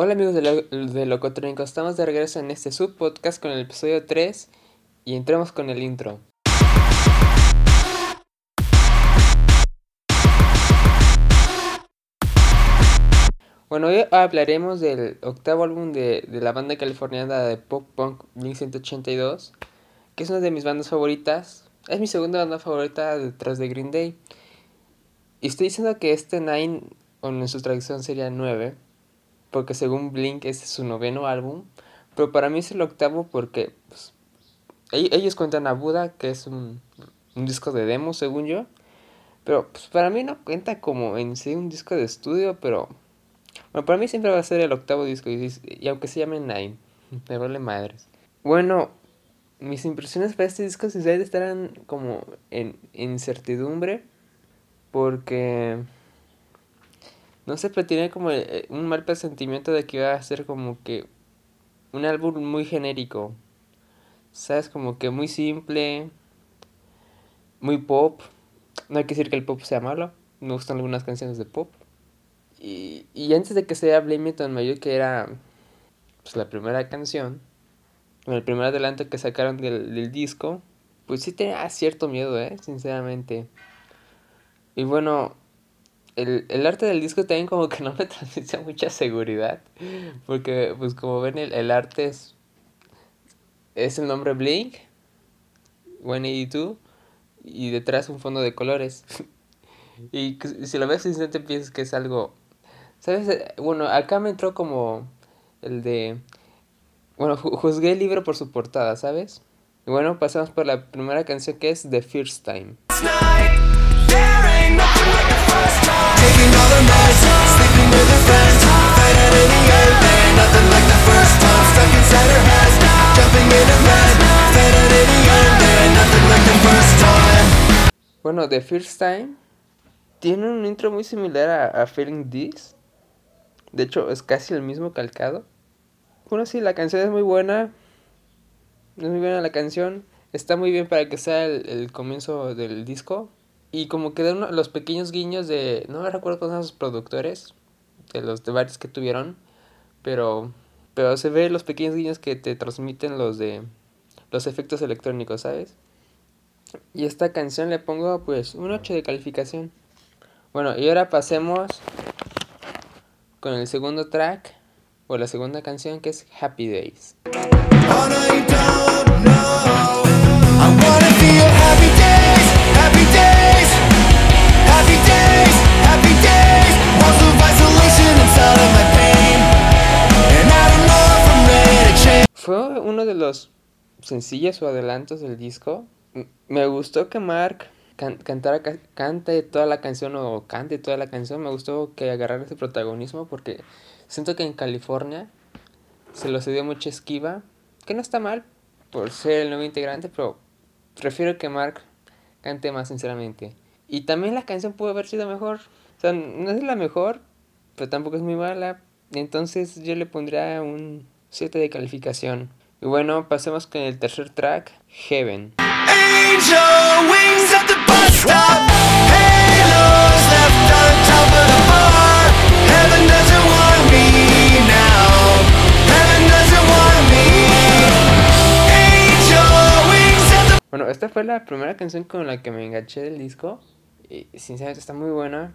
Hola amigos de, lo, de Locotrónico, estamos de regreso en este subpodcast con el episodio 3 y entremos con el intro. Bueno, hoy hablaremos del octavo álbum de, de la banda californiana de pop punk Blink 182, que es una de mis bandas favoritas. Es mi segunda banda favorita detrás de Green Day. Y estoy diciendo que este Nine, o en su traducción sería 9, porque según Blink este es su noveno álbum, pero para mí es el octavo porque pues, ellos cuentan a Buda, que es un, un, disco de demo, según yo, pero pues, para mí no cuenta como en sí un disco de estudio, pero bueno, para mí siempre va a ser el octavo disco, y, y aunque se llame Nine, me vale madres. Bueno, mis impresiones para este disco sinceramente estarán como en incertidumbre, porque no sé, pero tenía como eh, un mal presentimiento de que iba a ser como que un álbum muy genérico. ¿Sabes? Como que muy simple, muy pop. No hay que decir que el pop sea malo. Me gustan algunas canciones de pop. Y, y antes de que sea Blame It On que era pues, la primera canción, el primer adelanto que sacaron del, del disco, pues sí tenía cierto miedo, ¿eh? Sinceramente. Y bueno, el, el, arte del disco también como que no me transmite mucha seguridad. Porque pues como ven el, el arte es, es el nombre Blink, 182, y detrás un fondo de colores. y si lo ves te piensas que es algo... ¿Sabes? Bueno, acá me entró como el de... Bueno, juzgué el libro por su portada, ¿sabes? Y bueno, pasamos por la primera canción que es The First Time. Bueno, The First Time tiene un intro muy similar a, Feeling This. De hecho, es casi el mismo calcado. Bueno, sí, la canción es muy buena. Es muy buena la canción. Está muy bien para que sea el, comienzo del disco. Y como que de los pequeños guiños de. No me recuerdo cuáles son los productores. De los de varios que tuvieron. Pero. Pero se ve los pequeños guiños que te transmiten los de. Los efectos electrónicos, ¿sabes? Y esta canción le pongo pues un 8 de calificación. Bueno, y ahora pasemos con el segundo track. O la segunda canción que es Happy Days. Uno de los sencillos o adelantos del disco. Me gustó que Mark can cantara, cante toda la canción o cante toda la canción. Me gustó que agarrara ese protagonismo porque siento que en California se lo dio mucha esquiva. Que no está mal por ser el nuevo integrante, pero prefiero que Mark cante más sinceramente. Y también la canción pudo haber sido mejor. O sea, no es la mejor, pero tampoco es muy mala. Entonces yo le pondría un 7 de calificación. Y bueno, pasemos con el tercer track, Heaven. Bueno, esta fue la primera canción con la que me enganché del disco. Y sinceramente está muy buena.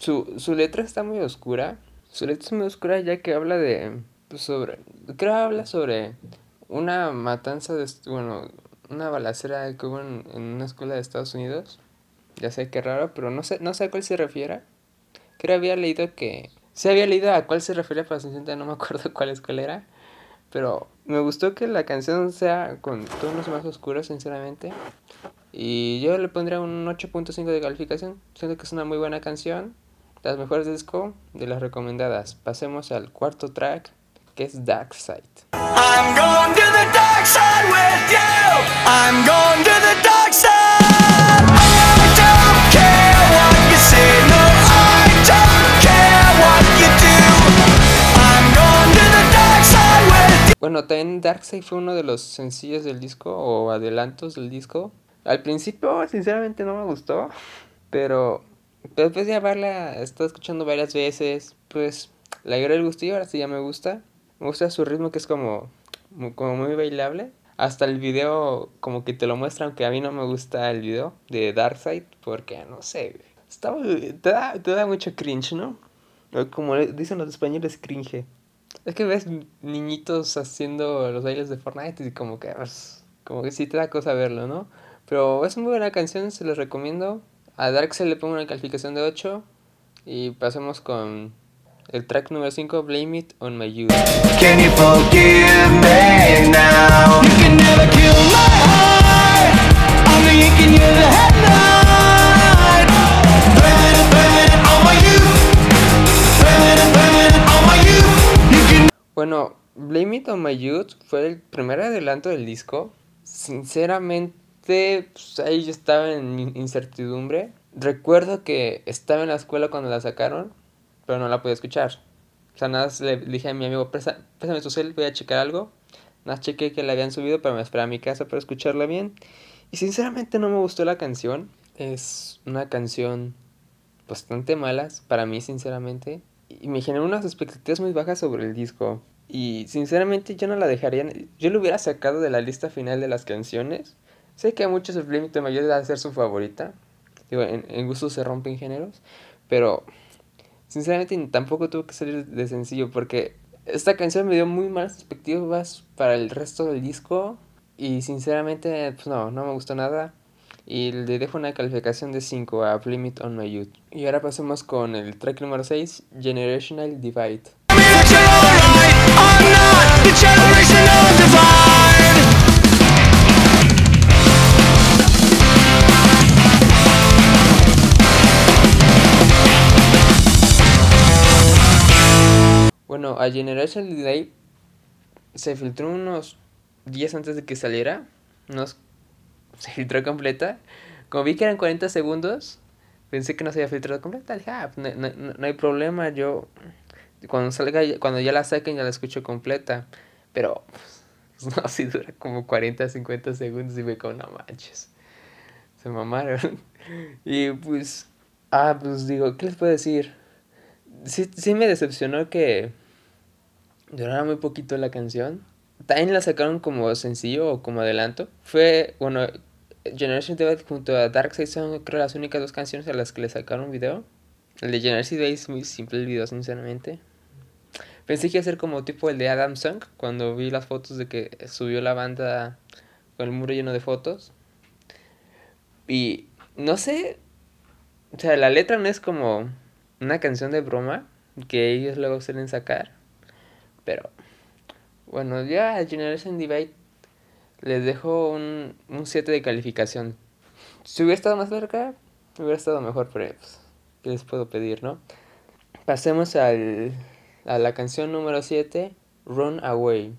Su, su letra está muy oscura. Su letra es muy oscura ya que habla de... Pues, sobre... Creo que habla sobre una matanza de... Bueno, una balacera que hubo en, una escuela de Estados Unidos. Ya sé qué raro, pero no sé, no sé a cuál se refiere. Creo había leído que... Sí había leído a cuál se refiere, pero sinceramente no me acuerdo cuál escuela era. Pero me gustó que la canción sea con tonos más oscuros, sinceramente. Y yo le pondría un 8.5 de calificación. Siento que es una muy buena canción. Las mejores disco de las recomendadas. Pasemos al cuarto track, que es Dark Side. I'm going to the dark side with you. I'm going to the dark side. I don't care what you say, no, I don't care what you do. I'm going to the dark side with you. Bueno, también Dark Side fue uno de los sencillos del disco o adelantos del disco. Al principio, sinceramente, no me gustó, pero después de haberla estado escuchando varias veces, pues Le agarré el gustillo, ahora sí ya me gusta. Me gusta su ritmo que es como, como muy bailable. Hasta el video como que te lo muestra, aunque a mí no me gusta el video de Darkseid, porque no sé, está, te, da, te da mucho cringe, ¿no? Como dicen los españoles, cringe. Es que ves niñitos haciendo los bailes de Fortnite y como que, pues, como que sí te da cosa verlo, ¿no? Pero es muy buena canción, se los recomiendo. A Darkseid le pongo una calificación de 8 y pasemos con el track número 5, Blame It On My Youth. Can you forgive me now? You can never kill my heart. Hear the headlight. Blame it, blame it on my youth. Blame it, blame it on my youth. You can... Bueno, Blame It On My Youth fue el primer adelanto del disco. Sinceramente, pues, ahí yo estaba en incertidumbre. Recuerdo que estaba en la escuela cuando la sacaron pero no la podía escuchar. O sea, nada, le dije a mi amigo, pésame tu cel, voy a checar algo. Nada, chequé que la habían subido, pero me esperé a mi casa para escucharla bien. Y sinceramente no me gustó la canción. Es una canción bastante mala, para mí, sinceramente. Y me generó unas expectativas muy bajas sobre el disco. Y sinceramente yo no la dejaría. Yo lo hubiera sacado de la lista final de las canciones. Sé que a muchos el límite mayor a ser su favorita. Digo, en, en gustos se rompen géneros. Pero Sinceramente tampoco tuvo que salir de sencillo porque esta canción me dio muy malas perspectivas para el resto del disco y sinceramente pues no, no me gustó nada y le dejo una calificación de 5 a Limit on My Youth. Y ahora pasemos con el track número 6, Generational Divide. A Generation Delay se filtró unos días antes de que saliera. Nos, se filtró completa. Como vi que eran 40 segundos, pensé que no se había filtrado completa. Ah, no, no, no, hay problema. Yo, cuando salga, cuando ya la saquen, ya la escucho completa. Pero, pues, no, si dura como 40, 50 segundos. Y me como, no manches. Se mamaron. y pues, ah, pues digo, ¿qué les puedo decir? Sí, sí me decepcionó que duraba muy poquito la canción. También la sacaron como sencillo o como adelanto. Fue, bueno, Generation Divide junto a Darkseid son creo las únicas dos canciones a las que le sacaron video. El de Generation Divide es muy simple el video, sinceramente. Pensé que iba a ser como tipo el de Adam Song, cuando vi las fotos de que subió la banda con el muro lleno de fotos. Y no sé, o sea, la letra no es como una canción de broma que ellos luego suelen sacar. Pero bueno, ya a Generation Divide les dejo un, un 7 de calificación. Si hubiera estado más cerca, hubiera estado mejor, pero pues, ¿qué les puedo pedir, no? Pasemos al, a la canción número 7, Run Away.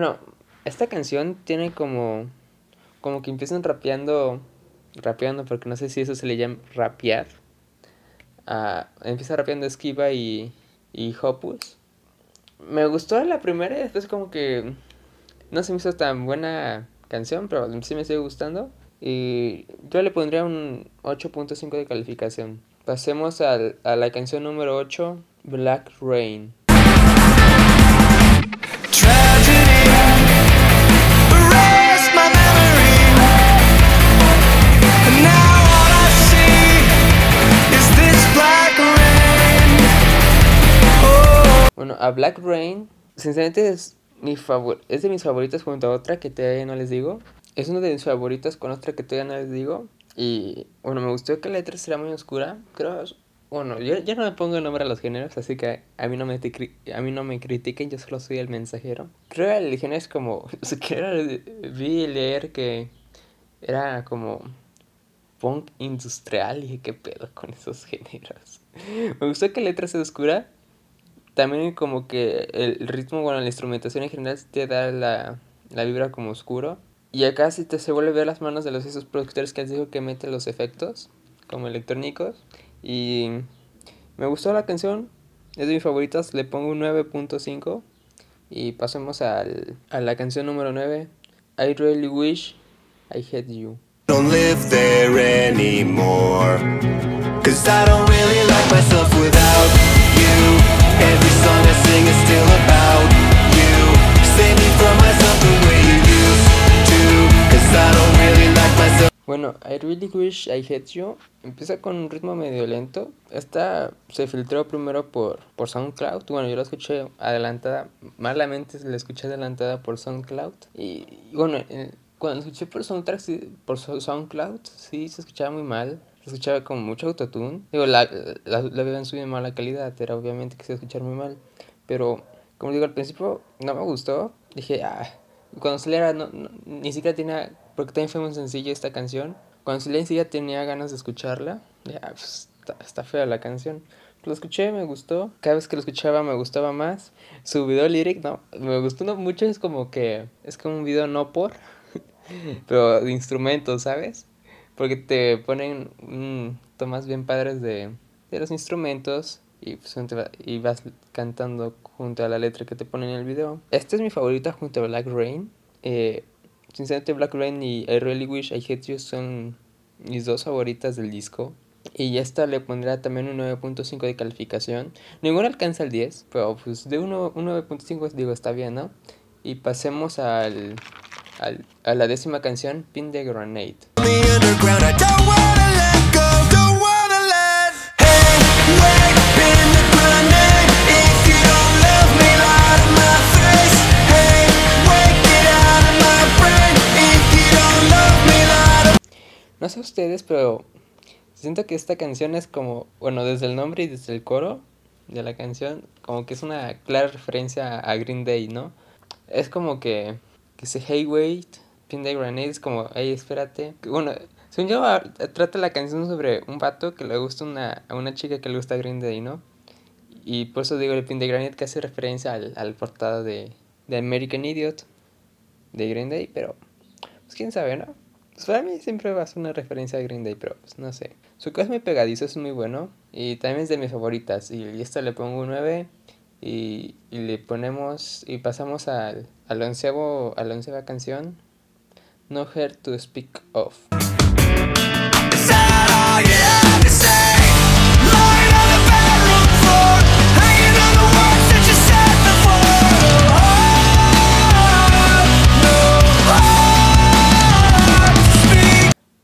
Bueno, esta canción tiene como. Como que empiezan rapeando. Rapeando, porque no sé si eso se le llama rapear. Uh, empieza rapeando Esquiva y, y Hopus. Me gustó la primera y después, como que. No se me hizo tan buena canción, pero sí me sigue gustando. Y yo le pondría un 8.5 de calificación. Pasemos a la canción número 8, Black Rain. Black Rain, sinceramente es, mi favor es de mis favoritas junto a otra que todavía no les digo. Es uno de mis favoritas con otra que todavía no les digo. Y bueno, me gustó que la letra será muy oscura. Creo, bueno, yo ya no me pongo el nombre a los géneros, así que a mí no me, a mí no me critiquen, yo solo soy el mensajero. Creo que el género es como, que vi leer que era como punk industrial y ¿qué pedo con esos géneros? me gustó que la letra sea oscura también como que el ritmo, bueno, la instrumentación en general te da la, la vibra como oscuro. Y acá sí te se vuelve a ver las manos de los esos productores que han dicho que meten los efectos como electrónicos. Y me gustó la canción, es de mis favoritas, le pongo un 9.5. Y pasemos al, a la canción número 9, I Really Wish I Had You. Don't live there anymore. Cause I don't really like myself without you. Bueno, I Really Wish I Had You empieza con un ritmo medio lento. Esta se filtró primero por, por SoundCloud. Bueno, yo la escuché adelantada, malamente la escuché adelantada por SoundCloud. Y, bueno, en, cuando escuché por soundtrack, por SoundCloud, sí se escuchaba muy mal. Se escuchaba con mucho autotune. Digo, la, la, la habían subido en mala calidad, era obviamente que se escuchar muy mal. Pero, como digo, al principio no me gustó. Dije, ah, cuando saliera, no, ni siquiera tenía, porque también fue muy sencillo esta canción. Cuando saliera, ni siquiera tenía ganas de escucharla. Ya, ah, pues, está, está fea la canción. Lo escuché, me gustó. Cada vez que lo escuchaba me gustaba más. Su video lyric, no, me gustó mucho. Es como que, es como un video no por pero de instrumentos, ¿sabes? Porque te ponen mm, tomas bien padres de, de los instrumentos y, pues, y vas cantando junto a la letra que te ponen en el video. Esta es mi favorita junto a Black Rain. Eh, sinceramente Black Rain y I Really Wish I Hate You son mis dos favoritas del disco. Y esta le pondrá también un 9.5 de calificación. Ninguna alcanza el 10, pero pues de un 9.5 digo está bien, ¿no? Y pasemos al a la décima canción, Pin the Grenade. No sé ustedes, pero siento que esta canción es como, bueno, desde el nombre y desde el coro de la canción, como que es una clara referencia a Green Day, ¿no? Es como que que dice, hey, wait, Pin the Grenade, es como, hey, espérate. Bueno, según yo, trata la canción sobre un vato que le gusta una, a una chica que le gusta Green Day, ¿no? Y por eso digo el Pin the Grenade que hace referencia al, al portada de, de American Idiot de Green Day, pero pues quién sabe, ¿no? Pues para mí siempre va a ser una referencia a Green Day, pero pues no sé. Su es muy pegadizo, es muy bueno. Y también es de mis favoritas. Y esta le pongo un 9. Y, le ponemos y pasamos al, al onceavo, a la onceva canción, No Her to Speak Of.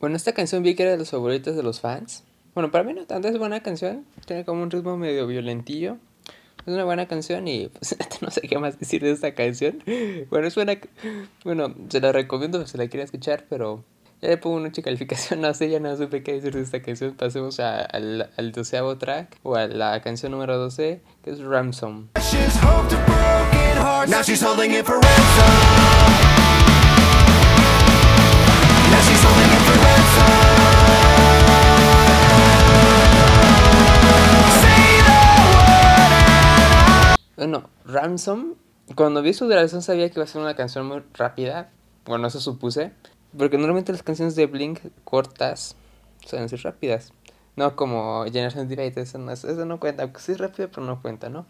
Bueno, esta canción vi que era de los favoritos de los fans. Bueno, para mí no tanto, es buena canción. Tiene como un ritmo medio violentillo. Es una buena canción y pues no sé qué más decir de esta canción. Bueno, es buena. Bueno, se la recomiendo si la quieren escuchar, pero ya le pongo una calificación. No sé, ya no supe qué decir de esta canción. Pasemos a, al, al doceavo track o a la canción número 12, que es Ransom. Now she's holding it for ransom. Bueno, Ransom, cuando vi su duración sabía que iba a ser una canción muy rápida. Bueno, eso supuse. Porque normalmente las canciones de Blink cortas suelen ser rápidas. No como Generation Divide, eso no, eso no cuenta. Aunque sí es rápido, pero no cuenta, ¿no?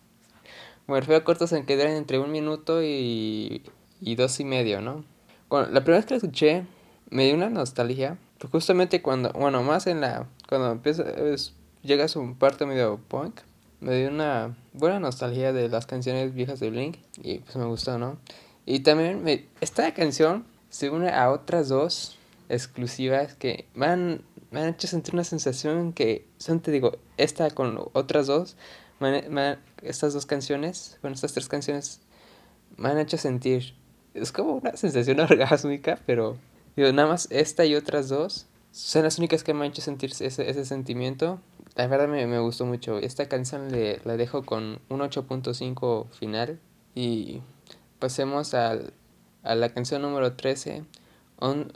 Me refiero a cortos en que duran entre un minuto y, y dos y medio, ¿no? Bueno, la primera vez que la escuché me dio una nostalgia. Justamente cuando, bueno, más en la. Cuando empieza, es, llega a su parte medio punk me dio una buena nostalgia de las canciones viejas de Blink y pues me gustó, ¿no? Y también esta canción se une a otras dos exclusivas que me han, me han hecho sentir una sensación que, son te digo, esta con otras dos, estas dos canciones, bueno, estas tres canciones me han hecho sentir, es como una sensación orgásmica, pero digo, nada más esta y otras dos son las únicas que me han hecho sentir ese, ese sentimiento la verdad me, me gustó mucho. Esta canción le, la dejo con un 8.5 final. Y pasemos al, a la canción número 13, On,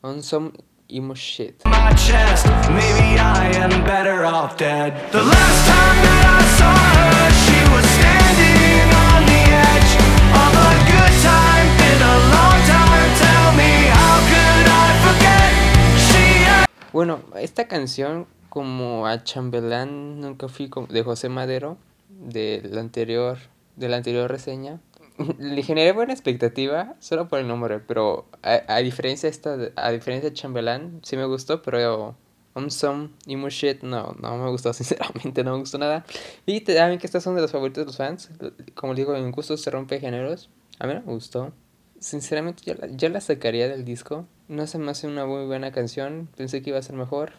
on Some Emo Shit. My chest, maybe I am better off dead. The last time that I saw her, she was standing on the edge of a good time. Been a long time, tell me how could I forget? She... Bueno, esta canción como a Chambelán nunca fui de José Madero. de la anterior, de la anterior reseña. Le generé buena expectativa solo por el nombre, pero a, diferencia esta, a diferencia de Chambelán, sí me gustó, pero Um Some Emo Shit, no, no me gustó, sinceramente, no me gustó nada. Y saben que estas son de los favoritos de los fans. Como digo, en gusto se rompe géneros. A mí me gustó. Sinceramente, yo la, yo la sacaría del disco. No se me hace una muy buena canción. Pensé que iba a ser mejor.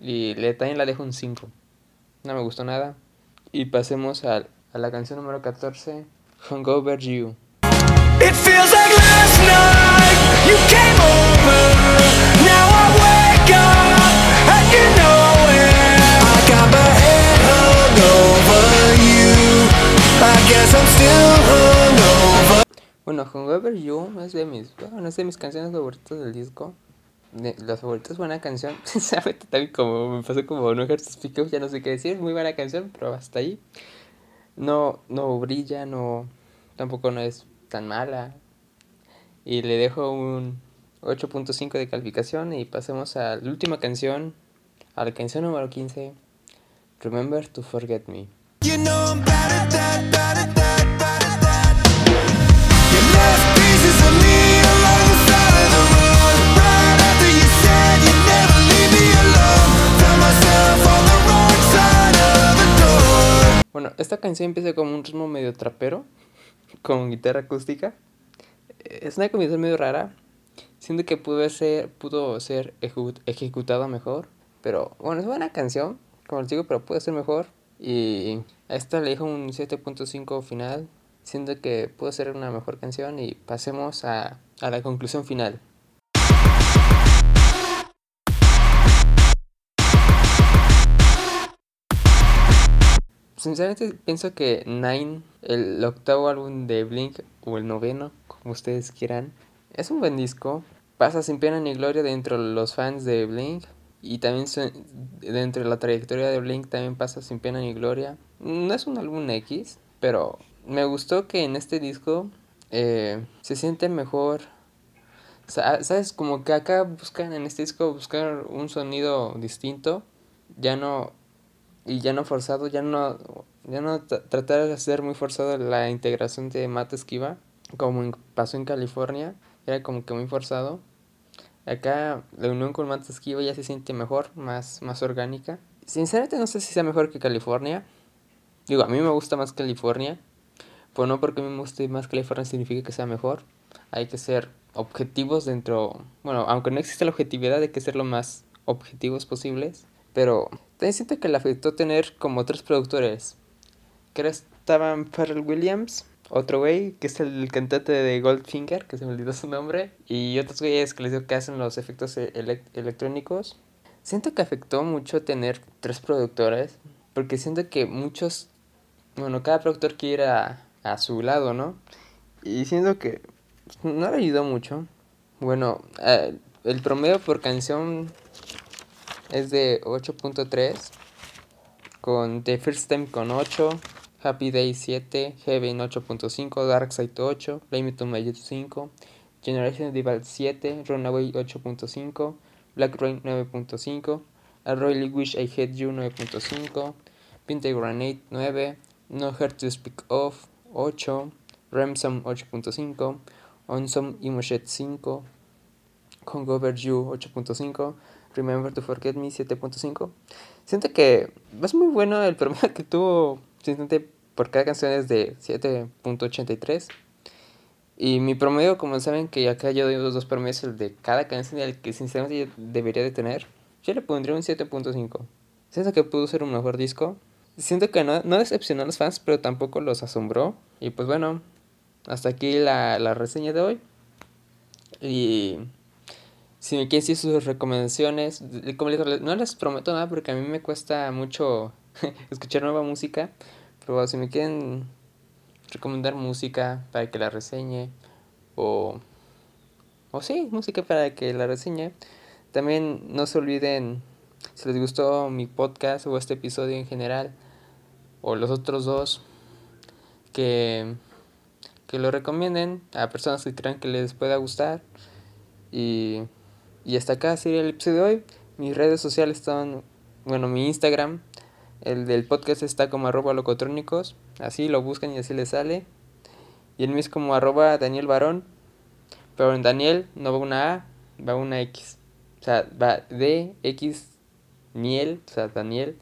Y le, también la dejo un 5. No me gustó nada. Y pasemos a, a la canción número 14, Hungover You. It feels like last night you came over. Now I wake up and you know it. I got my head hung over you. I guess I'm still hungover. Bueno, Hungover You es de mis, bueno, es de mis canciones favoritas del disco las favoritas buena canción. Sinceramente, también como me pasó como No Pick ya no sé qué decir. Muy buena canción, pero hasta ahí. No, no brilla, no. Tampoco no es tan mala. Y le dejo un 8.5 de calificación. Y pasemos a la última canción. A la canción número 15. Remember to Forget Me. You know I'm Esta canción empieza como un ritmo medio trapero, con guitarra acústica. Es una combinación medio rara. Siento que pudo ser, pudo ser ejecutada mejor. Pero bueno, es buena canción, como les digo, pero puede ser mejor. Y a esta le dejo un 7.5 final. Siento que puede ser una mejor canción. Y pasemos a, a la conclusión final. Sinceramente pienso que Nine, el octavo álbum de Blink, o el noveno, como ustedes quieran, es un buen disco. Pasa sin pena ni gloria dentro de los fans de Blink. Y también dentro de la trayectoria de Blink también pasa sin pena ni gloria. No es un álbum X, pero me gustó que en este disco eh, se siente mejor. ¿Sabes? Como que acá buscan en este disco buscar un sonido distinto. Ya no y ya no forzado, ya no, ya no tratar de hacer muy forzado la integración de Matt Esquiva, como pasó en California, era como que muy forzado. Acá la unión con Matt Esquiva ya se siente mejor, más, más orgánica. Sinceramente no sé si sea mejor que California. Digo, a mí me gusta más California. Pues no porque a mí me guste más California significa que sea mejor. Hay que ser objetivos dentro... Bueno, aunque no existe la objetividad, hay que ser lo más objetivos posibles. Pero también siento que le afectó tener como tres productores. Que estaban Pharrell Williams, otro güey, que es el cantante de Goldfinger, que se me olvidó su nombre, y otros güeyes que les digo que hacen los efectos e-, electrónicos. Siento que afectó mucho tener tres productores, porque siento que muchos, bueno, cada productor quiere ir a, a su lado, ¿no? Y siento que no le ayudó mucho. Bueno, eh, el promedio por canción es de 8.3 con The First Time con 8 Happy Day 7 Heaven 8.5 Dark Side 8 Blame It On My 5 Generation Divide 7 Runaway 8.5 Black Rain 9.5 I Really Wish I Had You 9.5 Pinte Granate 9 No Heart to Speak Of 8 Ramsam 8.5 On Some Imoshet 5 Congover You 8.5 Remember to Forget Me 7.5. Siento que es muy bueno el promedio que tuvo por cada canción es de 7.83. Y mi promedio, como saben que acá yo doy los dos promedios, el de cada canción y el que sinceramente yo debería de tener, yo le pondría un 7.5. Siento que pudo ser un mejor disco. Siento que no, no decepcionó a los fans, pero tampoco los asombró. Y pues bueno, hasta aquí la, la reseña de hoy. Y si me quieren decir sus recomendaciones, como les digo, no les prometo nada porque a mí me cuesta mucho escuchar nueva música, pero si me quieren recomendar música para que la reseñe o o sí, música para que la reseñe, también no se olviden si les gustó mi podcast o este episodio en general o los otros dos que que lo recomienden a personas que crean que les pueda gustar y y hasta acá sería el episodio de hoy. Mis redes sociales están, bueno, mi Instagram El del podcast está como arroba locotrónicos. Así lo buscan y así les sale. Y el mío es como arroba Daniel Barón. Pero en Daniel no va una A, va una X. O sea, va D, X, Niel, o sea, Daniel,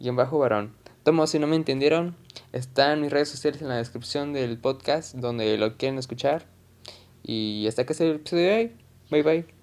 y en bajo varón. Tomo, si no me entendieron, están mis redes sociales en la descripción del podcast donde lo quieren escuchar. Y hasta que sea el episodio de hoy. Bye bye.